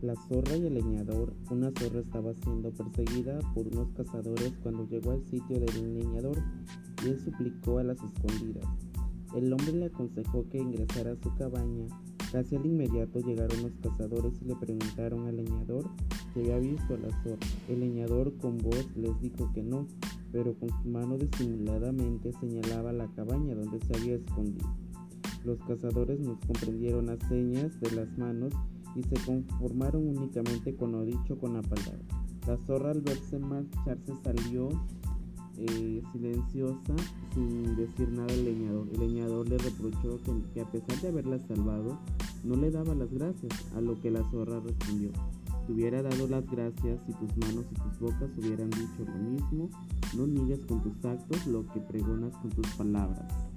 La zorra y el leñador. Una zorra estaba siendo perseguida por unos cazadores cuando llegó al sitio del leñador y él suplicó a las escondidas. El hombre le aconsejó que ingresara a su cabaña. Casi al inmediato llegaron los cazadores y le preguntaron al leñador si había visto a la zorra. El leñador con voz les dijo que no, pero con su mano disimuladamente señalaba la cabaña donde se había escondido. Los cazadores nos comprendieron las señas de las manos y se conformaron únicamente con lo dicho con la palabra. La zorra al verse marcharse salió eh, silenciosa sin decir nada al leñador. El leñador le reprochó que, a pesar de haberla salvado, no le daba las gracias, a lo que la zorra respondió. Te hubiera dado las gracias si tus manos y tus bocas hubieran dicho lo mismo. No niegues con tus actos lo que pregonas con tus palabras.